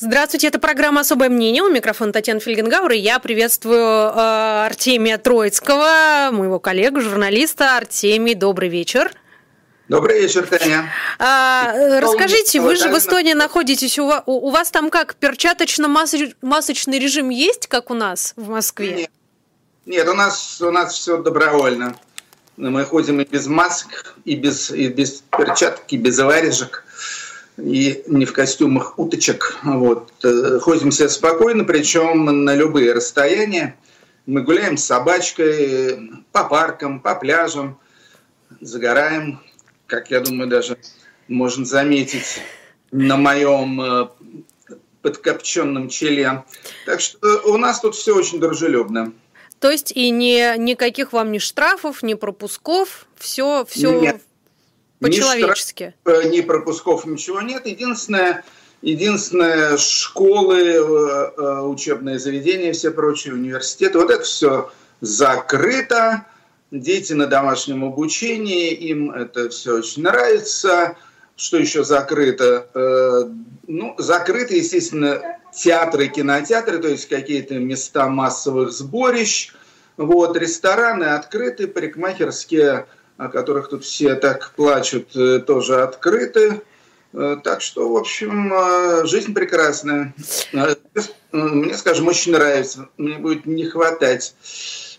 Здравствуйте, это программа «Особое мнение». У микрофона Татьяна Фельгенгауэр. И я приветствую э, Артемия Троицкого, моего коллегу, журналиста. Артемий, добрый вечер. Добрый вечер, Таня. А, расскажите, вы же в Эстонии находитесь, у вас, у вас там как, перчаточно-масочный режим есть, как у нас в Москве? Нет, нет у, нас, у нас все добровольно. Мы ходим и без масок, и без, и без перчаток, и без варежек и не в костюмах уточек. Вот. Э, ходим себе спокойно, причем на любые расстояния. Мы гуляем с собачкой по паркам, по пляжам, загораем, как я думаю, даже можно заметить на моем э, подкопченном челе. Так что у нас тут все очень дружелюбно. То есть и не, никаких вам ни штрафов, ни пропусков, все, все Нет. По-человечески. Ни, штраф, ни пропусков, ничего нет. Единственное, единственное школы, э, э, учебные заведения, все прочие университеты, вот это все закрыто. Дети на домашнем обучении, им это все очень нравится. Что еще закрыто? Э, ну, закрыты, естественно, театры, кинотеатры, то есть какие-то места массовых сборищ. Вот, рестораны открыты, парикмахерские о которых тут все так плачут, э, тоже открыты. Э, так что, в общем, э, жизнь прекрасная. Мне, скажем, очень нравится. Мне будет не хватать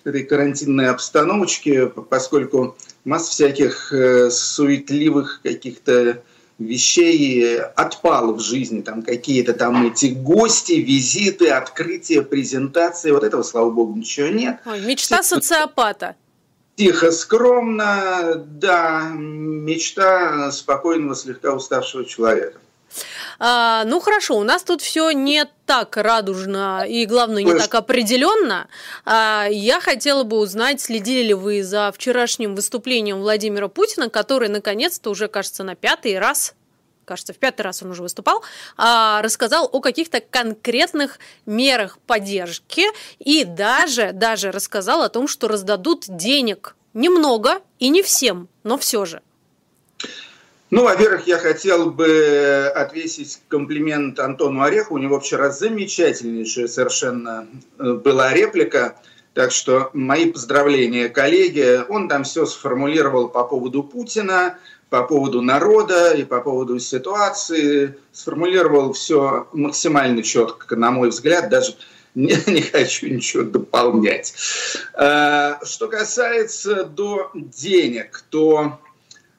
этой карантинной обстановочки, поскольку масса всяких суетливых каких-то вещей отпало в жизни, там какие-то там эти гости, визиты, открытия, презентации, вот этого, слава богу, ничего нет. Ой, мечта социопата. Тихо, скромно, да, мечта спокойного, слегка уставшего человека. А, ну хорошо, у нас тут все не так радужно и, главное, не так определенно. А, я хотела бы узнать, следили ли вы за вчерашним выступлением Владимира Путина, который наконец-то уже, кажется, на пятый раз кажется, в пятый раз он уже выступал, а, рассказал о каких-то конкретных мерах поддержки и даже, даже рассказал о том, что раздадут денег немного и не всем, но все же. Ну, во-первых, я хотел бы отвесить комплимент Антону Ореху. У него вчера замечательнейшая совершенно э, была реплика. Так что мои поздравления коллеге. Он там все сформулировал по поводу Путина, по поводу народа и по поводу ситуации. Сформулировал все максимально четко, на мой взгляд, даже не, не хочу ничего дополнять. А, что касается до денег, то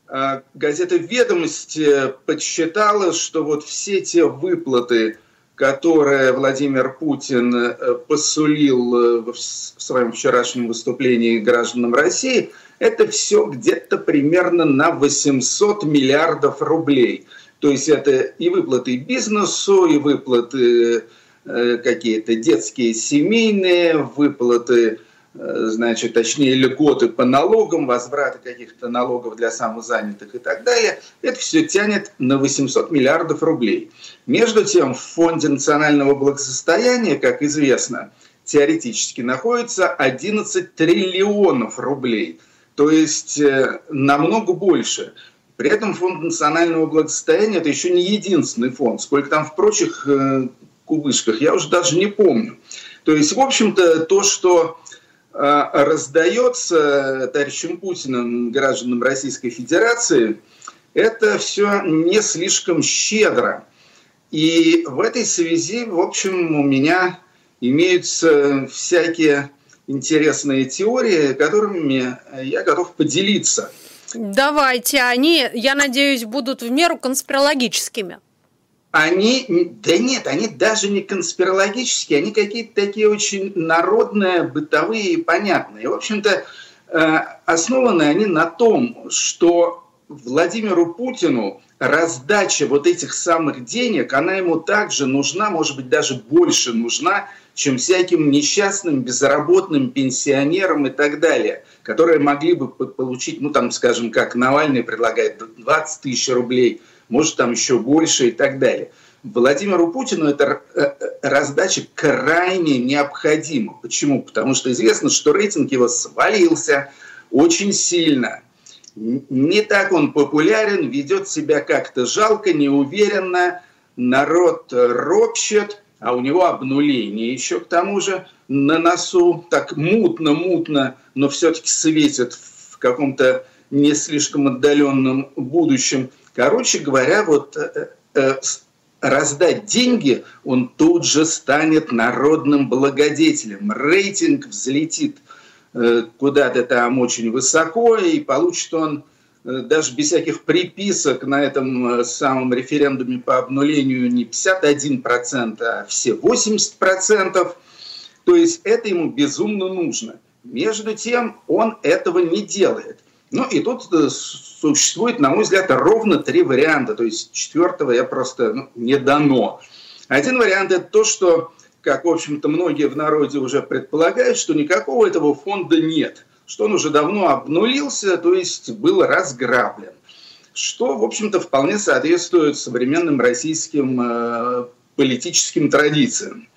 а, газета «Ведомости» подсчитала, что вот все те выплаты, которые Владимир Путин э, посулил э, в своем вчерашнем выступлении гражданам России – это все где-то примерно на 800 миллиардов рублей. То есть это и выплаты бизнесу, и выплаты э, какие-то детские, семейные, выплаты, э, значит, точнее, льготы по налогам, возвраты каких-то налогов для самозанятых и так далее. Это все тянет на 800 миллиардов рублей. Между тем, в Фонде национального благосостояния, как известно, теоретически находится 11 триллионов рублей – то есть э, намного больше. При этом фонд национального благосостояния это еще не единственный фонд. Сколько там в прочих э, кубышках, я уже даже не помню. То есть, в общем-то, то, что э, раздается товарищем Путиным гражданам Российской Федерации, это все не слишком щедро. И в этой связи, в общем, у меня имеются всякие интересные теории, которыми я готов поделиться. Давайте, они, я надеюсь, будут в меру конспирологическими. Они, да нет, они даже не конспирологические, они какие-то такие очень народные, бытовые и понятные. В общем-то, э, основаны они на том, что Владимиру Путину раздача вот этих самых денег, она ему также нужна, может быть, даже больше нужна, чем всяким несчастным, безработным пенсионерам и так далее, которые могли бы получить, ну там, скажем, как Навальный предлагает, 20 тысяч рублей, может там еще больше и так далее. Владимиру Путину эта э, э, раздача крайне необходима. Почему? Потому что известно, что рейтинг его свалился очень сильно. Не так он популярен, ведет себя как-то жалко, неуверенно, народ ропщет, а у него обнуление еще к тому же на носу, так мутно-мутно, но все-таки светит в каком-то не слишком отдаленном будущем. Короче говоря, вот э, э, раздать деньги, он тут же станет народным благодетелем. Рейтинг взлетит э, куда-то там очень высоко, и получит он даже без всяких приписок на этом э, самом референдуме по обнулению не 51%, а все 80%. То есть это ему безумно нужно. Между тем он этого не делает. Ну и тут существует, на мой взгляд, ровно три варианта. То есть четвертого я просто ну, не дано. Один вариант – это то, что, как, в общем-то, многие в народе уже предполагают, что никакого этого фонда нет, что он уже давно обнулился, то есть был разграблен. Что, в общем-то, вполне соответствует современным российским э, политическим традициям.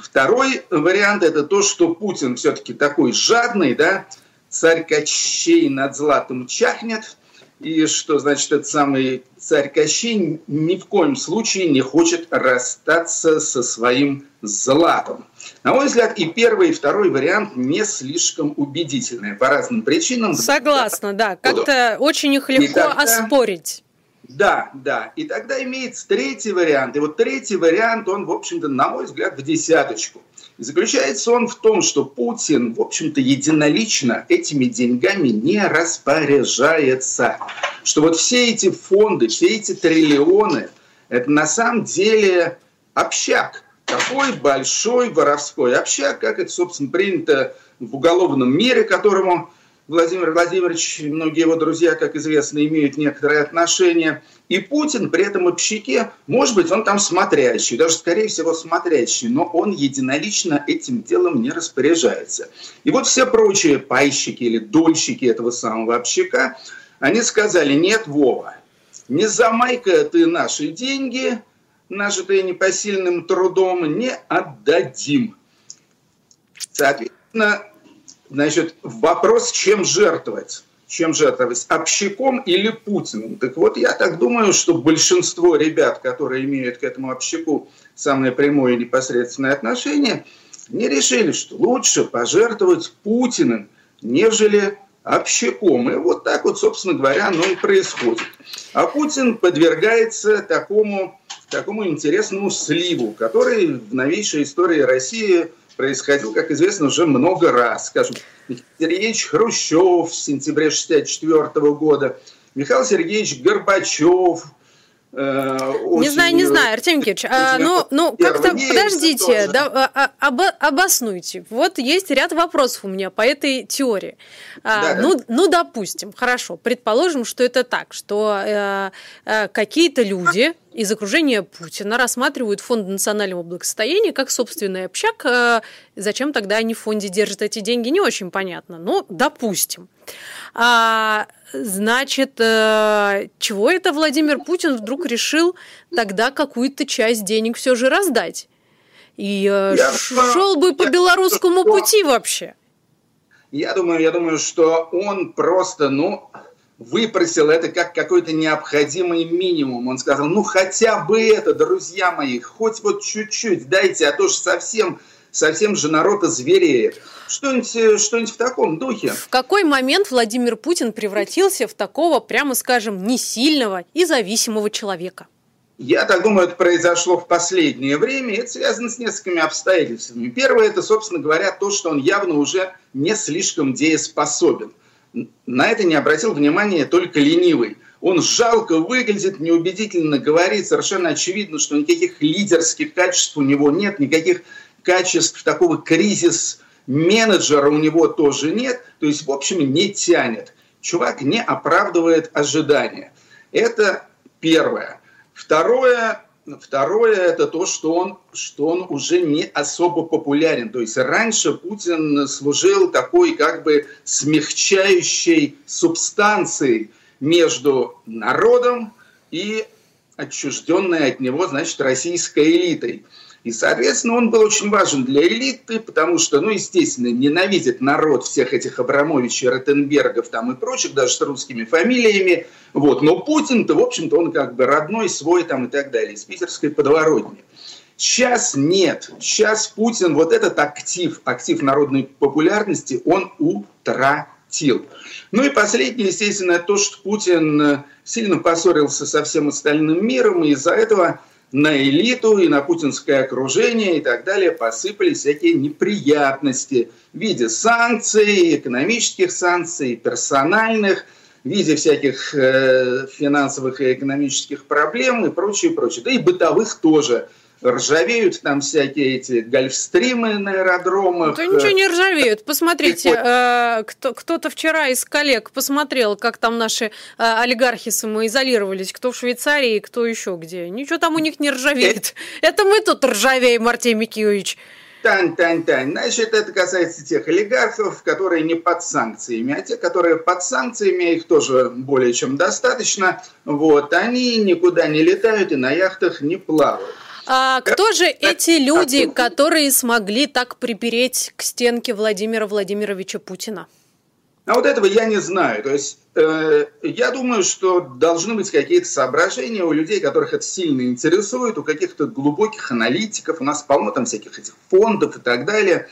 Второй вариант – это то, что Путин все-таки такой жадный, да, царь Кощей над златом чахнет, и что значит этот самый царь Кощей ни в коем случае не хочет расстаться со своим златом. На мой взгляд, и первый, и второй вариант не слишком убедительные по разным причинам. Согласна, да. Как-то очень их легко тогда, оспорить. Да, да. И тогда имеется третий вариант. И вот третий вариант, он, в общем-то, на мой взгляд, в десяточку. И заключается он в том, что Путин, в общем-то, единолично этими деньгами не распоряжается. Что вот все эти фонды, все эти триллионы, это на самом деле общак. Такой большой воровской общак, как это, собственно, принято в уголовном мире, которому Владимир Владимирович и многие его друзья, как известно, имеют некоторые отношения. И Путин при этом общаке, может быть, он там смотрящий, даже, скорее всего, смотрящий, но он единолично этим делом не распоряжается. И вот все прочие пайщики или дольщики этого самого общака, они сказали, нет, Вова, не замай-ка ты наши деньги, нажитые непосильным трудом, не отдадим. Соответственно, Значит, вопрос, чем жертвовать? Чем жертвовать? Общаком или Путиным? Так вот, я так думаю, что большинство ребят, которые имеют к этому общаку самое прямое и непосредственное отношение, не решили, что лучше пожертвовать Путиным, нежели общаком. И вот так вот, собственно говоря, оно и происходит. А Путин подвергается такому, такому интересному сливу, который в новейшей истории России происходил, как известно, уже много раз. Скажем, Сергеевич Хрущев в сентябре 1964 года, Михаил Сергеевич Горбачев Э, не знаю, не знаю, Артем Никитич, а, ну, ну как-то подождите, да, а, а, об, обоснуйте. Вот есть ряд вопросов у меня по этой теории. А, да, ну, да. ну, допустим, хорошо, предположим, что это так, что э, э, какие-то люди из окружения Путина рассматривают фонд национального благосостояния как собственный общак. Э, зачем тогда они в фонде держат эти деньги, не очень понятно. Ну, допустим. А, значит, э, чего это Владимир Путин вдруг решил тогда какую-то часть денег все же раздать? И э, шел бы по белорусскому пути вообще. Я думаю, я думаю, что он просто, ну, выпросил это как какой-то необходимый минимум. Он сказал, ну хотя бы это, друзья мои, хоть вот чуть-чуть дайте, а то же совсем совсем же народ озвереет. Что-нибудь э, что в таком духе. В какой момент Владимир Путин превратился в такого, прямо скажем, несильного и зависимого человека? Я так думаю, это произошло в последнее время. Это связано с несколькими обстоятельствами. Первое, это, собственно говоря, то, что он явно уже не слишком дееспособен. На это не обратил внимания только ленивый. Он жалко выглядит, неубедительно говорит, совершенно очевидно, что никаких лидерских качеств у него нет, никаких качеств такого кризис-менеджера у него тоже нет, то есть, в общем, не тянет. Чувак не оправдывает ожидания. Это первое. Второе, Второе – это то, что он, что он уже не особо популярен. То есть раньше Путин служил такой как бы смягчающей субстанцией между народом и отчужденной от него, значит, российской элитой. И, соответственно, он был очень важен для элиты, потому что, ну, естественно, ненавидит народ всех этих Абрамовичей, Ротенбергов там и прочих, даже с русскими фамилиями. Вот. Но Путин-то, в общем-то, он как бы родной, свой там и так далее, из питерской подворотни. Сейчас нет. Сейчас Путин, вот этот актив, актив народной популярности, он утратил. Ну и последнее, естественно, то, что Путин сильно поссорился со всем остальным миром, и из-за этого на элиту и на путинское окружение и так далее посыпались всякие неприятности в виде санкций, экономических санкций, персональных, в виде всяких э, финансовых и экономических проблем и прочее, прочее. Да и бытовых тоже ржавеют там всякие эти гольфстримы на аэродромах. Да ничего не ржавеют. Посмотрите, э, кто, кто-то вчера из коллег посмотрел, как там наши э, олигархи самоизолировались, кто в Швейцарии, кто еще где. Ничего там у них не ржавеет. Это мы тут ржавеем, Артемий Микиевич. Тань, тань, тань. Значит, это касается тех олигархов, которые не под санкциями, а те, которые под санкциями, их тоже более чем достаточно. Вот, они никуда не летают и на яхтах не плавают. А кто же эти люди, которые смогли так припереть к стенке Владимира Владимировича Путина? А вот этого я не знаю. То есть э, я думаю, что должны быть какие-то соображения у людей, которых это сильно интересует, у каких-то глубоких аналитиков. У нас полно там всяких этих фондов и так далее.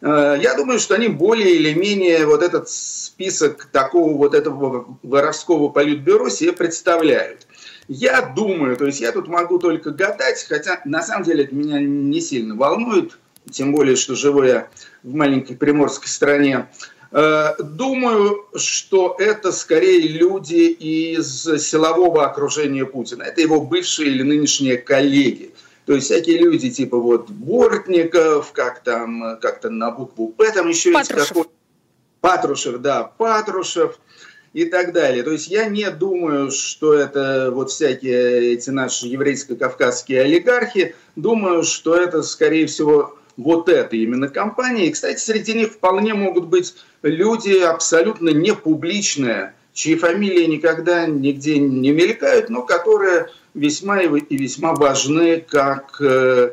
Э, я думаю, что они более или менее вот этот список такого вот этого воровского политбюро себе представляют. Я думаю, то есть я тут могу только гадать, хотя на самом деле это меня не сильно волнует, тем более, что живу я в маленькой приморской стране. Э, думаю, что это скорее люди из силового окружения Путина. Это его бывшие или нынешние коллеги. То есть всякие люди типа вот Бортников, как там, как-то на букву П там еще Патрушев. есть какой Патрушев, да, Патрушев и так далее. То есть я не думаю, что это вот всякие эти наши еврейско-кавказские олигархи. Думаю, что это, скорее всего, вот это именно компания. И, кстати, среди них вполне могут быть люди абсолютно не публичные, чьи фамилии никогда нигде не мелькают, но которые весьма и весьма важны как э,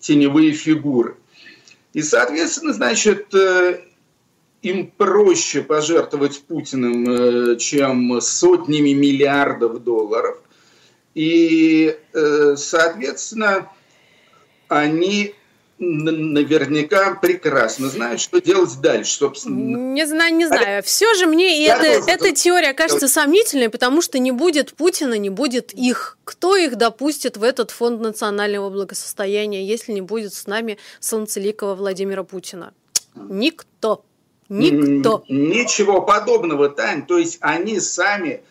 теневые фигуры. И, соответственно, значит, э, им проще пожертвовать Путиным, э, чем сотнями миллиардов долларов. И, э, соответственно, они наверняка прекрасно знают, что делать дальше, собственно. Не знаю, не знаю. Все же мне Я это, эта теория кажется сомнительной, потому что не будет Путина, не будет их. Кто их допустит в этот фонд национального благосостояния, если не будет с нами солнцеликого Владимира Путина? Никто. Никто. Ничего подобного, Тань. То есть они сами,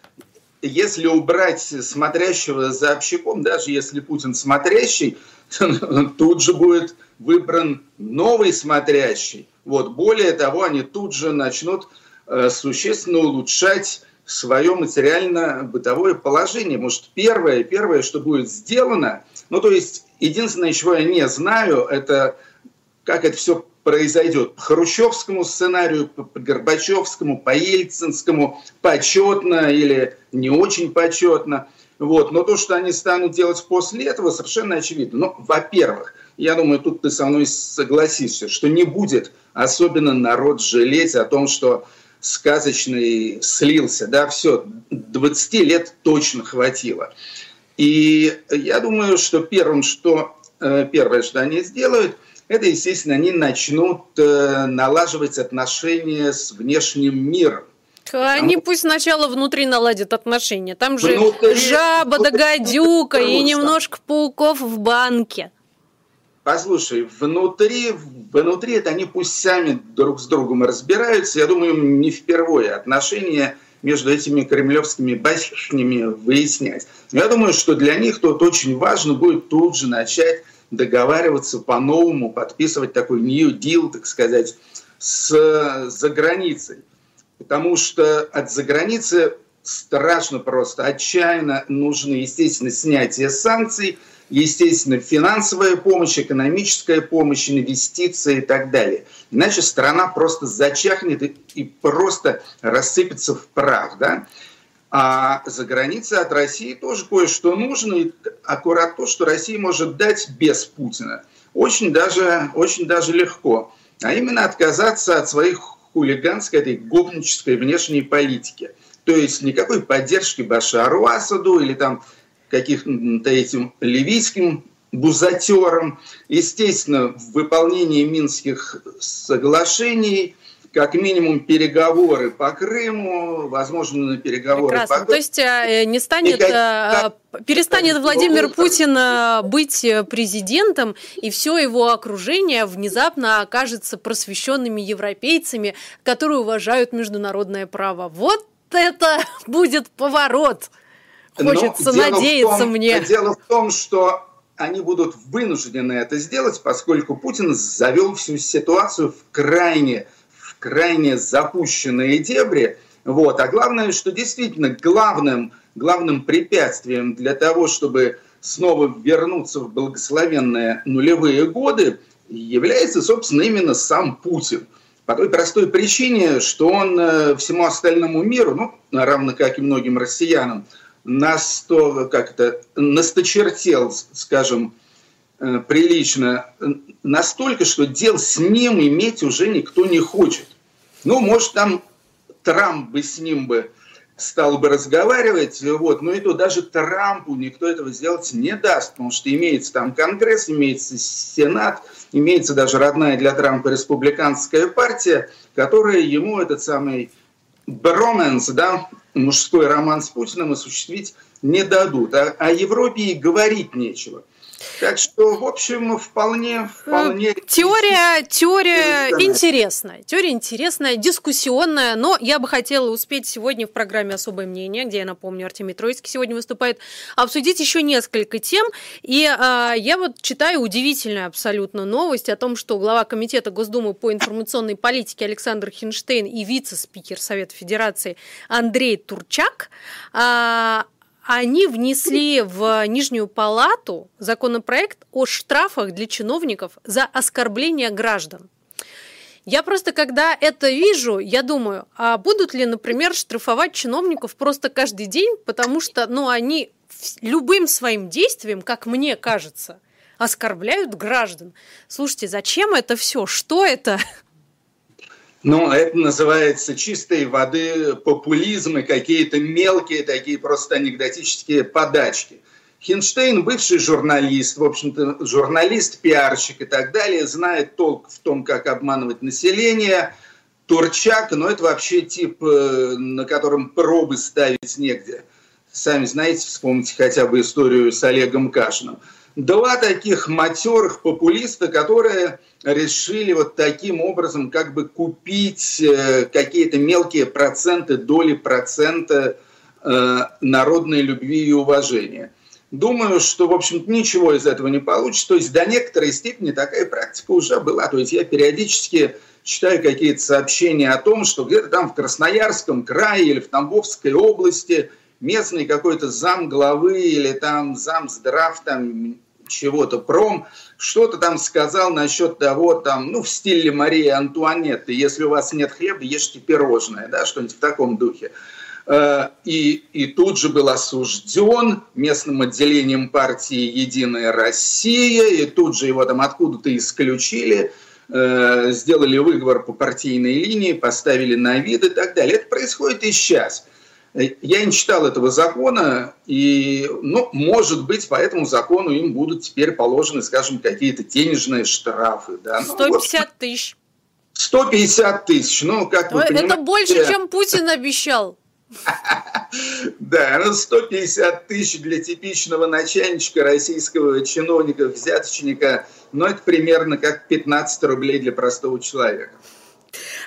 если убрать смотрящего за общаком, даже если Путин смотрящий, тут же будет выбран новый смотрящий. Вот. Более того, они тут же начнут э, существенно улучшать свое материально-бытовое положение. Может, первое, первое, что будет сделано, ну, то есть, единственное, чего я не знаю, это как это все произойдет по хрущевскому сценарию, по Горбачевскому, по Ельцинскому, почетно или не очень почетно. Вот. Но то, что они станут делать после этого, совершенно очевидно. Ну, во-первых, я думаю, тут ты со мной согласишься, что не будет особенно народ жалеть о том, что сказочный слился. Да, все, 20 лет точно хватило. И я думаю, что первым, что, первое, что они сделают – это, естественно, они начнут э, налаживать отношения с внешним миром. Они Потому... пусть сначала внутри наладят отношения. Там же внутри... жаба да гадюка и немножко пауков в банке. Послушай, внутри, внутри это они пусть сами друг с другом разбираются. Я думаю, не впервые отношения между этими кремлевскими башнями выяснять. Я думаю, что для них тут очень важно будет тут же начать договариваться по-новому, подписывать такой new deal, так сказать, с за границей. Потому что от заграницы страшно просто, отчаянно нужно, естественно, снятие санкций, естественно, финансовая помощь, экономическая помощь, инвестиции и так далее. Иначе страна просто зачахнет и, и просто рассыпется в прах. Да? А за границей от России тоже кое-что нужно, и аккурат то, что Россия может дать без Путина. Очень даже, очень даже легко. А именно отказаться от своих хулиганской, этой гопнической внешней политики. То есть никакой поддержки Башару Асаду или там каких-то этим ливийским бузатерам. Естественно, в выполнении Минских соглашений – как минимум переговоры по Крыму, возможно, на переговоры Прекрасно. по То есть э, не станет, как, э, перестанет Владимир Путин э, быть президентом, и все его окружение внезапно окажется просвещенными европейцами, которые уважают международное право. Вот это будет поворот. Хочется Но надеяться том, мне. Дело в том, что они будут вынуждены это сделать, поскольку Путин завел всю ситуацию в крайне крайне запущенные дебри. Вот. А главное, что действительно главным, главным препятствием для того, чтобы снова вернуться в благословенные нулевые годы, является, собственно, именно сам Путин. По той простой причине, что он э, всему остальному миру, ну, равно как и многим россиянам, насто, как это, насточертел, скажем, э, прилично, настолько, что дел с ним иметь уже никто не хочет. Ну, может, там Трамп бы с ним бы стал бы разговаривать, вот, но и то даже Трампу никто этого сделать не даст, потому что имеется там Конгресс, имеется Сенат, имеется даже родная для Трампа республиканская партия, которая ему этот самый броменс, да, мужской роман с Путиным осуществить не дадут. А о Европе и говорить нечего. Так что, в общем, вполне, вполне... Теория, теория интересная. Теория интересная, дискуссионная, но я бы хотела успеть сегодня в программе «Особое мнение», где, я напомню, Артемий Троицкий сегодня выступает, обсудить еще несколько тем. И а, я вот читаю удивительную абсолютно новость о том, что глава Комитета Госдумы по информационной политике Александр Хинштейн и вице-спикер Совета Федерации Андрей Турчак а, они внесли в Нижнюю палату законопроект о штрафах для чиновников за оскорбление граждан. Я просто, когда это вижу, я думаю, а будут ли, например, штрафовать чиновников просто каждый день, потому что, ну, они любым своим действием, как мне кажется, оскорбляют граждан. Слушайте, зачем это все? Что это? Ну, это называется чистой воды популизм и какие-то мелкие такие просто анекдотические подачки. Хинштейн, бывший журналист, в общем-то, журналист, пиарщик и так далее, знает толк в том, как обманывать население. Турчак, но ну, это вообще тип, э, на котором пробы ставить негде. Сами знаете, вспомните хотя бы историю с Олегом Кашиным два таких матерых популиста, которые решили вот таким образом как бы купить э, какие-то мелкие проценты, доли процента э, народной любви и уважения. Думаю, что, в общем ничего из этого не получится. То есть до некоторой степени такая практика уже была. То есть я периодически читаю какие-то сообщения о том, что где-то там в Красноярском крае или в Тамбовской области местный какой-то зам главы или там зам здрав там чего-то пром, что-то там сказал насчет того, там, ну, в стиле Марии Антуанетты, если у вас нет хлеба, ешьте пирожное, да, что-нибудь в таком духе. Э, и, и тут же был осужден местным отделением партии «Единая Россия», и тут же его там откуда-то исключили, э, сделали выговор по партийной линии, поставили на вид и так далее. Это происходит и сейчас – я не читал этого закона, и, ну, может быть, по этому закону им будут теперь положены, скажем, какие-то денежные штрафы. Да? 150 ну, тысяч. 150 тысяч, ну, как вы Это больше, чем Путин обещал. Да, ну 150 тысяч для типичного начальничка российского чиновника, взяточника, но это примерно как 15 рублей для простого человека.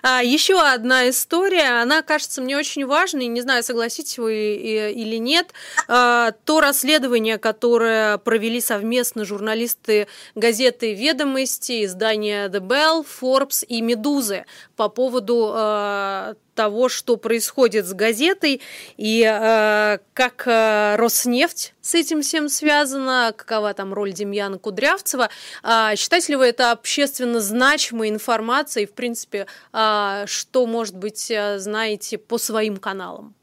А, еще одна история, она кажется мне очень важной, не знаю, согласитесь вы или нет. А, то расследование, которое провели совместно журналисты газеты «Ведомости», издания «The Bell», «Forbes» и «Медузы» по поводу а, того, что происходит с газетой и э, как э, Роснефть с этим всем связана, какова там роль Демьяна Кудрявцева. Э, считаете ли вы это общественно значимой информацией, в принципе, э, что, может быть, э, знаете по своим каналам?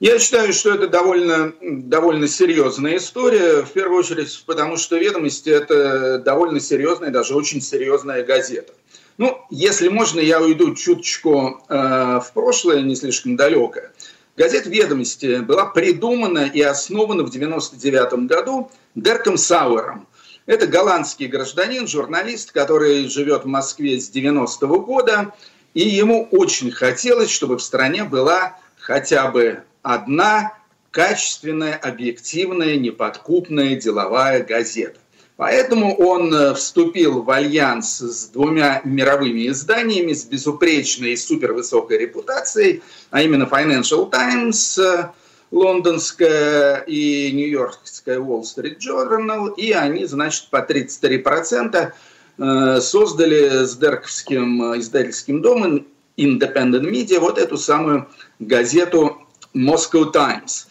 Я считаю, что это довольно, довольно серьезная история, в первую очередь потому, что «Ведомости» — это довольно серьезная, даже очень серьезная газета. Ну, если можно, я уйду чуточку э, в прошлое, не слишком далекое. Газета «Ведомости» была придумана и основана в 1999 году Дерком Сауэром. Это голландский гражданин, журналист, который живет в Москве с 90-го года, и ему очень хотелось, чтобы в стране была хотя бы одна качественная, объективная, неподкупная деловая газета. Поэтому он э, вступил в альянс с двумя мировыми изданиями с безупречной и супервысокой репутацией, а именно Financial Times, э, лондонская и нью-йоркская Wall Street Journal, и они, значит, по 33% э, создали с Дерковским издательским домом Independent Media вот эту самую газету Moscow Times.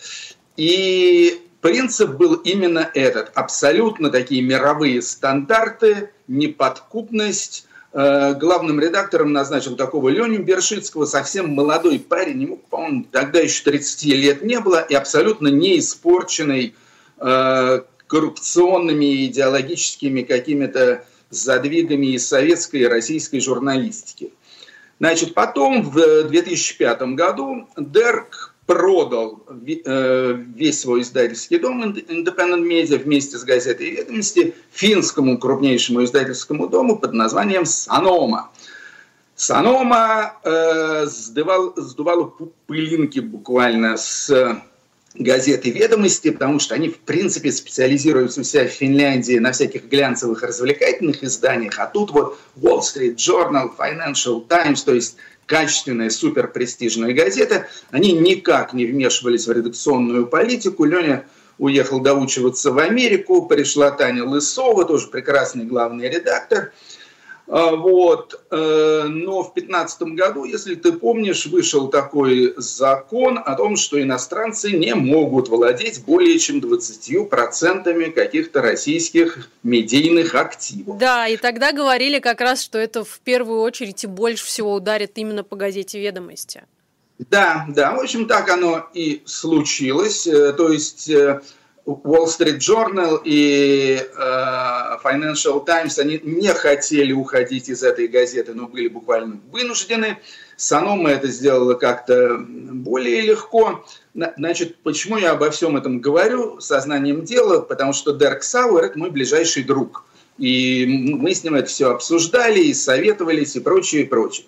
И принцип был именно этот. Абсолютно такие мировые стандарты, неподкупность. Э, главным редактором назначил такого Леню Бершицкого, совсем молодой парень, ему, по-моему, тогда еще 30 лет не было, и абсолютно не испорченный э, коррупционными идеологическими какими-то задвигами из советской и российской журналистики. Значит, потом в 2005 году Дерк продал э, весь свой издательский дом Independent Media вместе с газетой «Ведомости» финскому крупнейшему издательскому дому под названием «Санома». Санома э, сдувал, сдувала пылинки буквально с газеты «Ведомости», потому что они, в принципе, специализируются у себя в Финляндии на всяких глянцевых развлекательных изданиях, а тут вот Wall Street Journal, Financial Times, то есть качественная, суперпрестижная газета, они никак не вмешивались в редакционную политику. Леня уехал доучиваться в Америку, пришла Таня Лысова, тоже прекрасный главный редактор. А, вот. Э, но в 2015 году, если ты помнишь, вышел такой закон о том, что иностранцы не могут владеть более чем 20% каких-то российских медийных активов. Да, и тогда говорили как раз, что это в первую очередь и больше всего ударит именно по газете «Ведомости». Да, да, в общем, так оно и случилось. Э, то есть э, Wall Street Journal и э, Financial Times, они не хотели уходить из этой газеты, но были буквально вынуждены. Санома это сделала как-то более легко. Значит, почему я обо всем этом говорю сознанием дела? Потому что Дерк Сауэр – это мой ближайший друг. И мы с ним это все обсуждали, и советовались, и прочее, и прочее.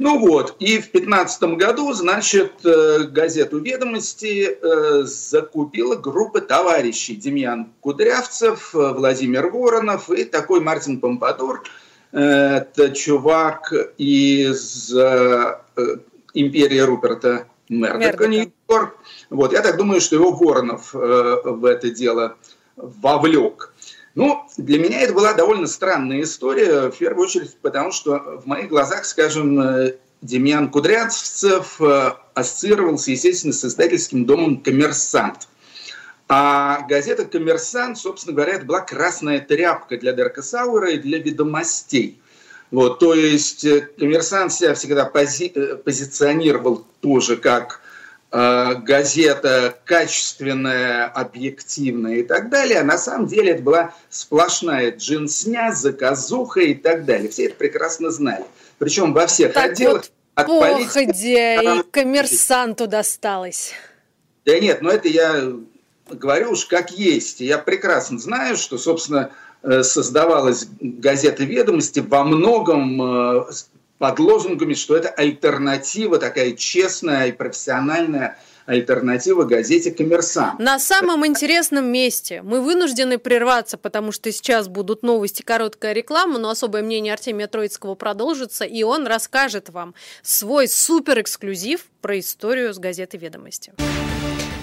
Ну вот, и в 2015 году, значит, э, газету «Ведомости» э, закупила группа товарищей. Демьян Кудрявцев, э, Владимир Воронов и такой Мартин Помпадур. Это чувак из империи Руперта Мердока, Нью-Йорк. Вот, я так думаю, что его Воронов в это дело вовлек. Ну, для меня это была довольно странная история, в первую очередь потому, что в моих глазах, скажем, э, Демьян Кудрявцев э, ассоциировался, естественно, с издательским домом «Коммерсант». А газета «Коммерсант», собственно говоря, это была красная тряпка для Дерка Сауэра и для ведомостей. Вот, то есть э, «Коммерсант» себя всегда пози позиционировал тоже как газета качественная, объективная и так далее. А на самом деле это была сплошная джинсня, заказуха и так далее. Все это прекрасно знали. Причем во всех так отделах. Вот от походя и коммерсанту досталось. Да нет, но это я говорю уж как есть. Я прекрасно знаю, что, собственно, э, создавалась газета «Ведомости» во многом э, под лозунгами, что это альтернатива, такая честная и профессиональная альтернатива газете «Коммерсант». На самом интересном месте мы вынуждены прерваться, потому что сейчас будут новости, короткая реклама, но особое мнение Артемия Троицкого продолжится, и он расскажет вам свой супер-эксклюзив про историю с газеты «Ведомости».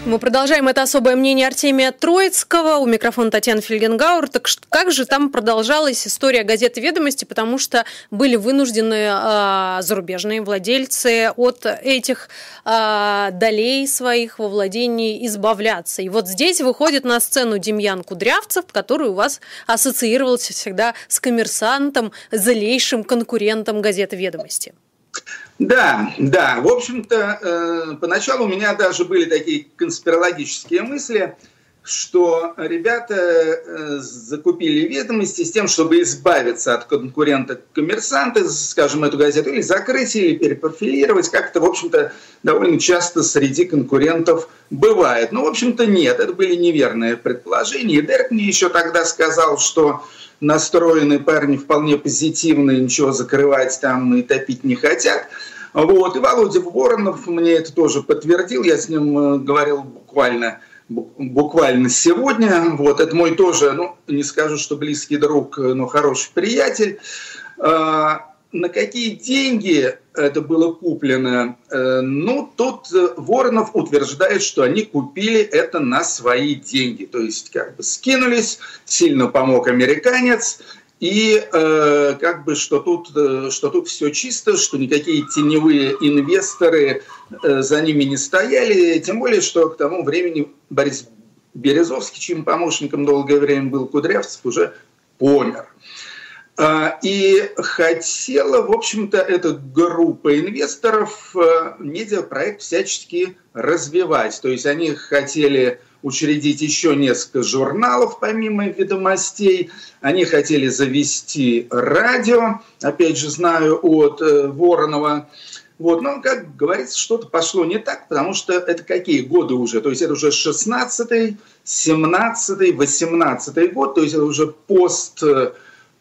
Мы продолжаем это особое мнение Артемия Троицкого. У микрофона Татьяна Фельгенгауэр. Так как же там продолжалась история газеты «Ведомости», потому что были вынуждены э, зарубежные владельцы от этих э, долей своих во владении избавляться. И вот здесь выходит на сцену Демьян Кудрявцев, который у вас ассоциировался всегда с коммерсантом, злейшим конкурентом газеты «Ведомости». Да, да. В общем-то, э, поначалу у меня даже были такие конспирологические мысли, что ребята э, закупили ведомости с тем, чтобы избавиться от конкурента коммерсанта, скажем, эту газету, или закрыть, или перепрофилировать. Как это, в общем-то, довольно часто среди конкурентов бывает. Но, в общем-то, нет, это были неверные предположения. И Дерк мне еще тогда сказал, что настроены парни вполне позитивно, ничего закрывать там и топить не хотят. Вот. И Володя Воронов мне это тоже подтвердил. Я с ним э, говорил буквально, буквально сегодня. Вот. Это мой тоже, ну, не скажу, что близкий друг, но хороший приятель. На какие деньги это было куплено? Э, ну, тут Воронов утверждает, что они купили это на свои деньги. То есть, как бы скинулись, сильно помог американец, и э, как бы что тут, э, что тут все чисто, что никакие теневые инвесторы э, за ними не стояли, тем более, что к тому времени Борис Березовский, чьим помощником долгое время был Кудрявцев, уже помер. А, и хотела, в общем-то, эта группа инвесторов э, медиапроект всячески развивать. То есть они хотели учредить еще несколько журналов помимо ведомостей. Они хотели завести радио, опять же знаю от э, Воронова. Вот, но, как говорится, что-то пошло не так, потому что это какие годы уже? То есть это уже 16-й, 17-й, 18-й год, то есть это уже пост, э,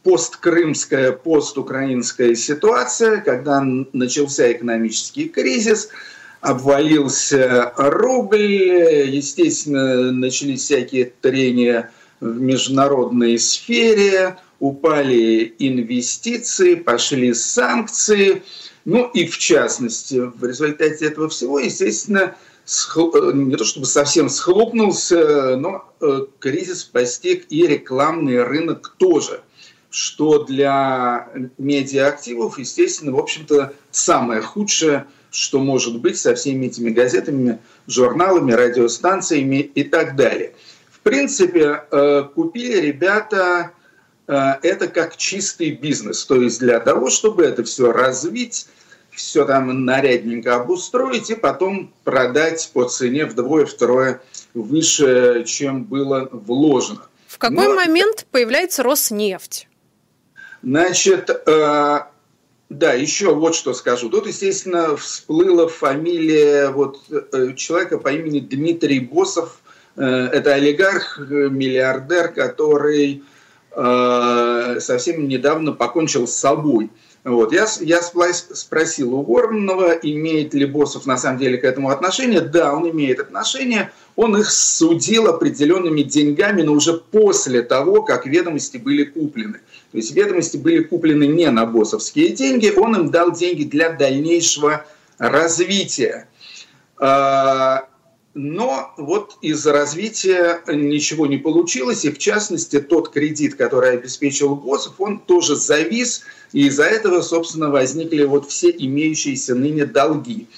посткрымская, постукраинская ситуация, когда начался экономический кризис – обвалился рубль, естественно, начались всякие трения в международной сфере, упали инвестиции, пошли санкции. Ну и в частности, в результате этого всего, естественно, не то чтобы совсем схлопнулся, но э, кризис постиг и рекламный рынок тоже что для медиаактивов, естественно, в общем-то, самое худшее – что может быть со всеми этими газетами, журналами, радиостанциями и так далее. В принципе, э, купили ребята э, это как чистый бизнес. То есть для того, чтобы это все развить, все там нарядненько обустроить и потом продать по цене вдвое-втрое выше, чем было вложено. В какой Но, момент появляется Роснефть? Значит, э, да, еще вот что скажу. Тут, естественно, всплыла фамилия вот э, человека по имени Дмитрий Босов. Э, это олигарх, миллиардер, который э, совсем недавно покончил с собой. Вот. Я, я спросил у Воронова, имеет ли Босов на самом деле к этому отношение. Да, он имеет отношение. Он их судил определенными деньгами, но уже после того, как ведомости были куплены. То есть ведомости были куплены не на боссовские деньги, он им дал деньги для дальнейшего развития. Но вот из-за развития ничего не получилось, и в частности тот кредит, который обеспечил Боссов, он тоже завис, и из-за этого, собственно, возникли вот все имеющиеся ныне долги.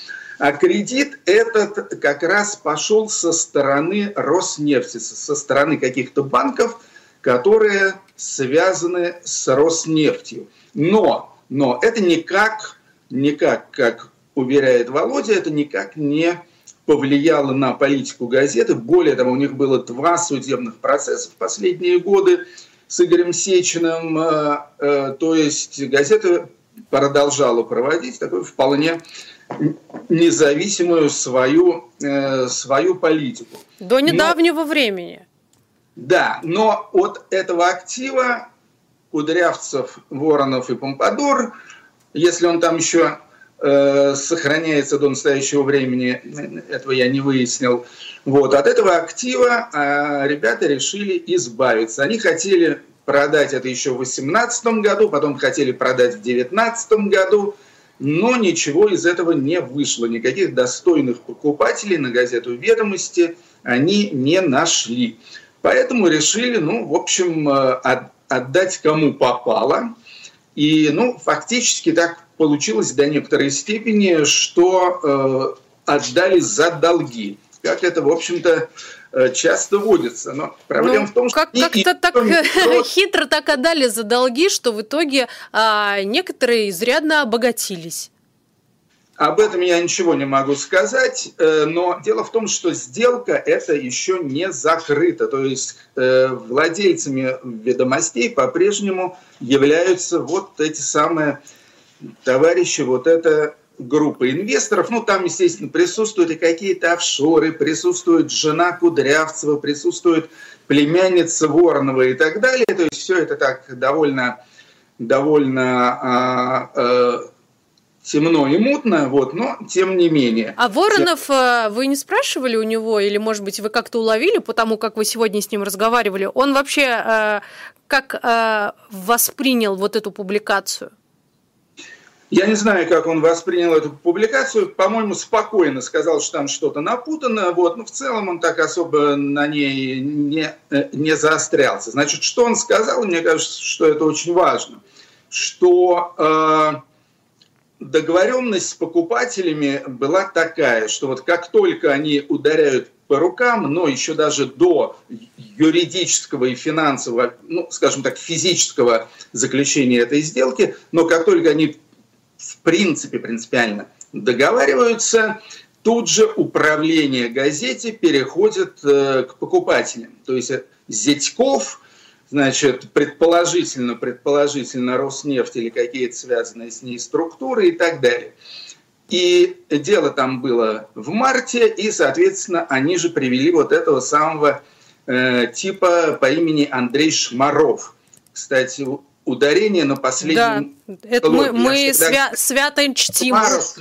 А кредит этот как раз пошел со стороны Роснефти, со стороны каких-то банков, которые связаны с Роснефтью. Но, но это никак, никак, как уверяет Володя, это никак не повлияло на политику газеты. Более того, у них было два судебных процесса в последние годы с Игорем Сечиным. Э, э, то есть газета продолжала проводить такую вполне независимую свою, э, свою политику. До недавнего Но, времени. Да, но от этого актива Кудрявцев, Воронов и Помпадур, если он там еще сохраняется до настоящего времени, этого я не выяснил, вот, от этого актива э, ребята решили избавиться. Они хотели продать это еще в 2018 году, потом хотели продать в 2019 году, но ничего из этого не вышло. Никаких достойных покупателей на газету «Ведомости» они не нашли. Поэтому решили, ну, в общем, э, отдать кому попало. И, ну, фактически так получилось до некоторой степени, что э, отдали за долги. Как это, в общем-то, э, часто водится. Но проблема ну, в том, что... Как, как-то так никто... хитро так отдали за долги, что в итоге а, некоторые изрядно обогатились. об этом я ничего не могу сказать, э, но дело в том, что сделка это еще не закрыта. То есть э, владельцами ведомостей по-прежнему являются вот эти самые товарищи, вот эта группа инвесторов. Ну, там, естественно, присутствуют и какие-то офшоры, присутствует жена Кудрявцева, присутствует племянница Воронова и так далее. То есть все это так довольно, довольно а, а, темно и мутно, вот, но тем не менее. А Воронов, э, вы не спрашивали у него, или, может быть, вы как-то уловили, потому как вы сегодня с ним разговаривали, он вообще э, как э, воспринял вот эту публикацию? Я не знаю, как он воспринял эту публикацию. По-моему, спокойно сказал, что там что-то напутано. Вот. Но в целом он так особо на ней не, не заострялся. Значит, что он сказал, мне кажется, что это очень важно. Что э, договоренность с покупателями была такая, что вот как только они ударяют по рукам, но еще даже до юридического и финансового, ну, скажем так, физического заключения этой сделки, но как только они в принципе принципиально договариваются, тут же управление газете переходит э, к покупателям. То есть Зятьков значит, предположительно, предположительно Роснефть или какие-то связанные с ней структуры и так далее. И дело там было в марте, и, соответственно, они же привели вот этого самого э, типа по имени Андрей Шмаров. Кстати, ударение на последнем... Да, это мы, мы свя- свято чтим. Шмаров,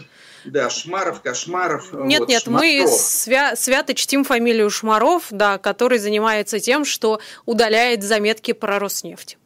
да, Шмаров, Кошмаров. Нет, вот, нет, Шмаров. мы свя свято чтим фамилию Шмаров, да, который занимается тем, что удаляет заметки про Роснефть.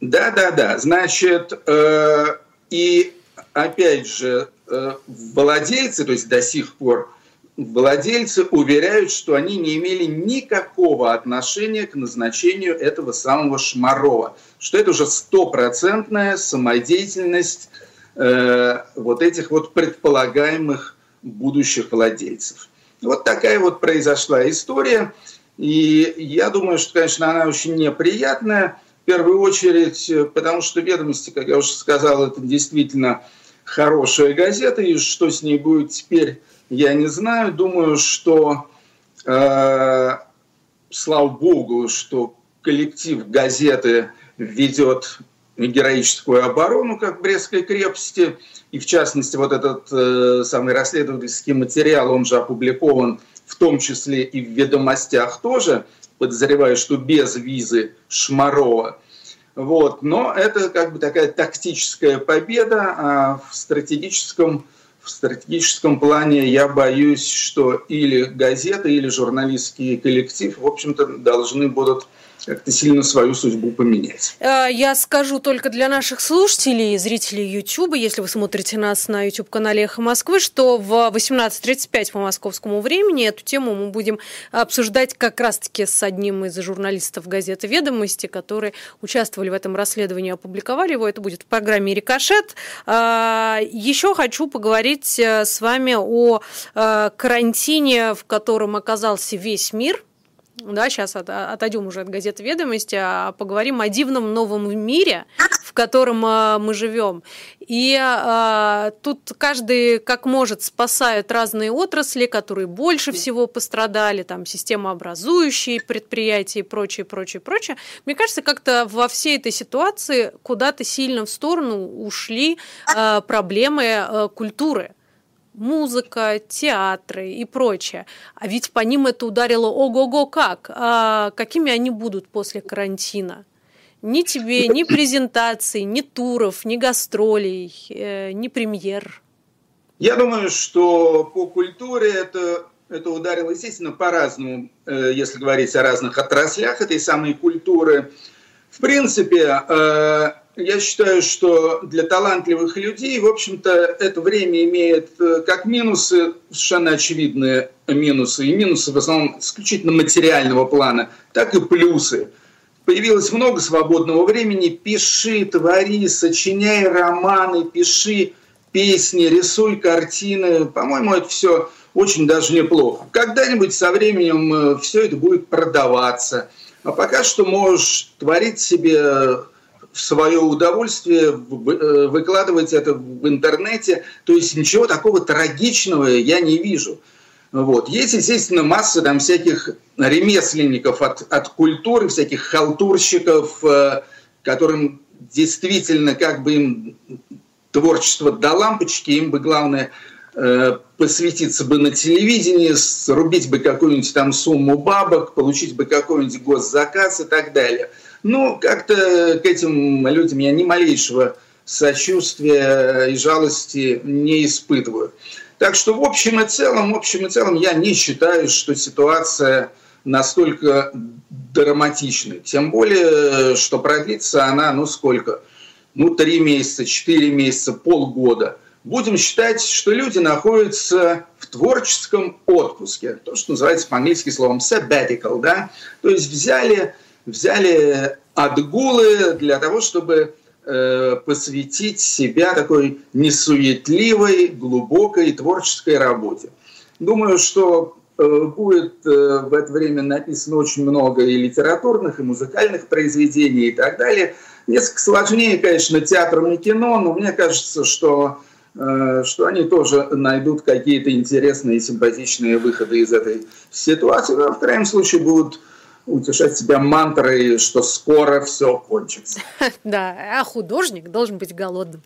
Да, да, да. Значит, э, и опять же, э, владельцы, то есть до сих пор владельцы уверяют, что они не имели никакого отношения к назначению этого самого Шмарова, что это уже стопроцентная самодеятельность Э, вот этих вот предполагаемых будущих владельцев. Вот такая вот произошла история. И я думаю, что, конечно, она очень неприятная. В первую очередь, потому что «Ведомости», как я уже сказал, это действительно хорошая газета. И что с ней будет теперь, я не знаю. Думаю, что, э, слава богу, что коллектив газеты ведет героическую оборону, как в Брестской крепости. И в частности, вот этот э, самый расследовательский материал, он же опубликован в том числе и в ведомостях тоже, подозреваю, что без визы Шмарова. Вот. Но это как бы такая тактическая победа, а в стратегическом, в стратегическом плане я боюсь, что или газета, или журналистский коллектив, в общем-то, должны будут как-то сильно свою судьбу поменять. Э, я скажу только для наших слушателей, зрителей YouTube, если вы смотрите нас на YouTube-канале «Эхо Москвы», что в 18.35 по московскому времени эту тему мы будем обсуждать как раз-таки с одним из журналистов газеты «Ведомости», которые участвовали в этом расследовании, опубликовали его. Это будет в программе «Рикошет». Э, еще хочу поговорить э, с вами о карантине, в котором оказался весь мир – да, сейчас от, отойдем уже от газеты «Ведомости», а поговорим о дивном новом мире, в котором а, мы живем. И а, тут каждый как может спасает разные отрасли, которые больше всего пострадали, там системообразующие предприятия и прочее, прочее, прочее. Мне кажется, как-то во всей этой ситуации куда-то сильно в сторону ушли а, проблемы а, культуры музыка, театры и прочее. А ведь по ним это ударило ого-го как. А какими они будут после карантина? Ни тебе, ни презентаций, ни туров, ни гастролей, э, ни премьер. Я думаю, что по культуре это, это ударило, естественно, по-разному, э, если говорить о разных отраслях этой самой культуры. В принципе, э, я считаю, что для талантливых людей, в общем-то, это время имеет э, как минусы, совершенно очевидные минусы, и минусы в основном исключительно материального плана, так и плюсы. Появилось много свободного времени, пиши, твори, сочиняй романы, пиши песни, рисуй картины. По-моему, это все очень даже неплохо. Когда-нибудь со временем э, все это будет продаваться. А пока что можешь творить себе в свое удовольствие выкладывать это в интернете. То есть ничего такого трагичного я не вижу. Вот. Есть, естественно, масса там всяких ремесленников от, от культуры, всяких халтурщиков, э, которым действительно как бы им творчество до лампочки, им бы главное э, посвятиться бы на телевидении, срубить бы какую-нибудь там сумму бабок, получить бы какой-нибудь госзаказ и так далее. Ну, как-то к этим людям я ни малейшего сочувствия и жалости не испытываю. Так что в общем и целом, в общем и целом я не считаю, что ситуация настолько драматична. Тем более, что продлится она, ну сколько? Ну, три месяца, четыре месяца, полгода. Будем считать, что люди находятся в творческом отпуске. То, что называется по-английски словом sabbatical, да? То есть взяли, взяли отгулы для того, чтобы Э, посвятить себя такой несуетливой, глубокой творческой работе. Думаю, что э, будет э, в это время написано очень много и литературных, и музыкальных произведений и так далее. Несколько сложнее, конечно, театром и кино, но мне кажется, что, что они тоже найдут какие-то интересные и симпатичные выходы из этой ситуации. Но в крайнем случае будут утешать себя мантрой, что скоро все кончится. Да, а художник должен быть голодным.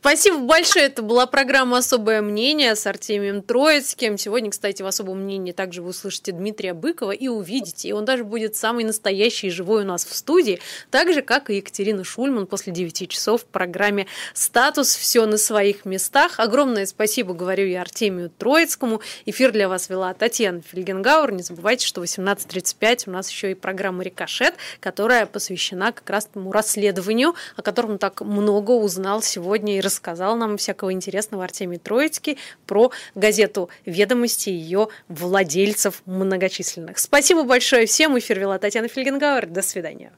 Спасибо большое. Это была программа «Особое мнение» с Артемием Троицким. Сегодня, кстати, в «Особом мнении» также вы услышите Дмитрия Быкова и увидите. И он даже будет самый настоящий и живой у нас в студии, так же, как и Екатерина Шульман после 9 часов в программе «Статус. Все на своих местах». Огромное спасибо, говорю я Артемию Троицкому. Эфир для вас вела Татьяна Фельгенгауэр. Не забывайте, что 18.35 у нас еще и программа «Рикошет», которая посвящена как раз тому расследованию, о котором так много узнал сегодня и рассказал нам всякого интересного Артемий Троицкий про газету «Ведомости» и ее владельцев многочисленных. Спасибо большое всем. Эфир вела Татьяна Фельгенгауэр. До свидания.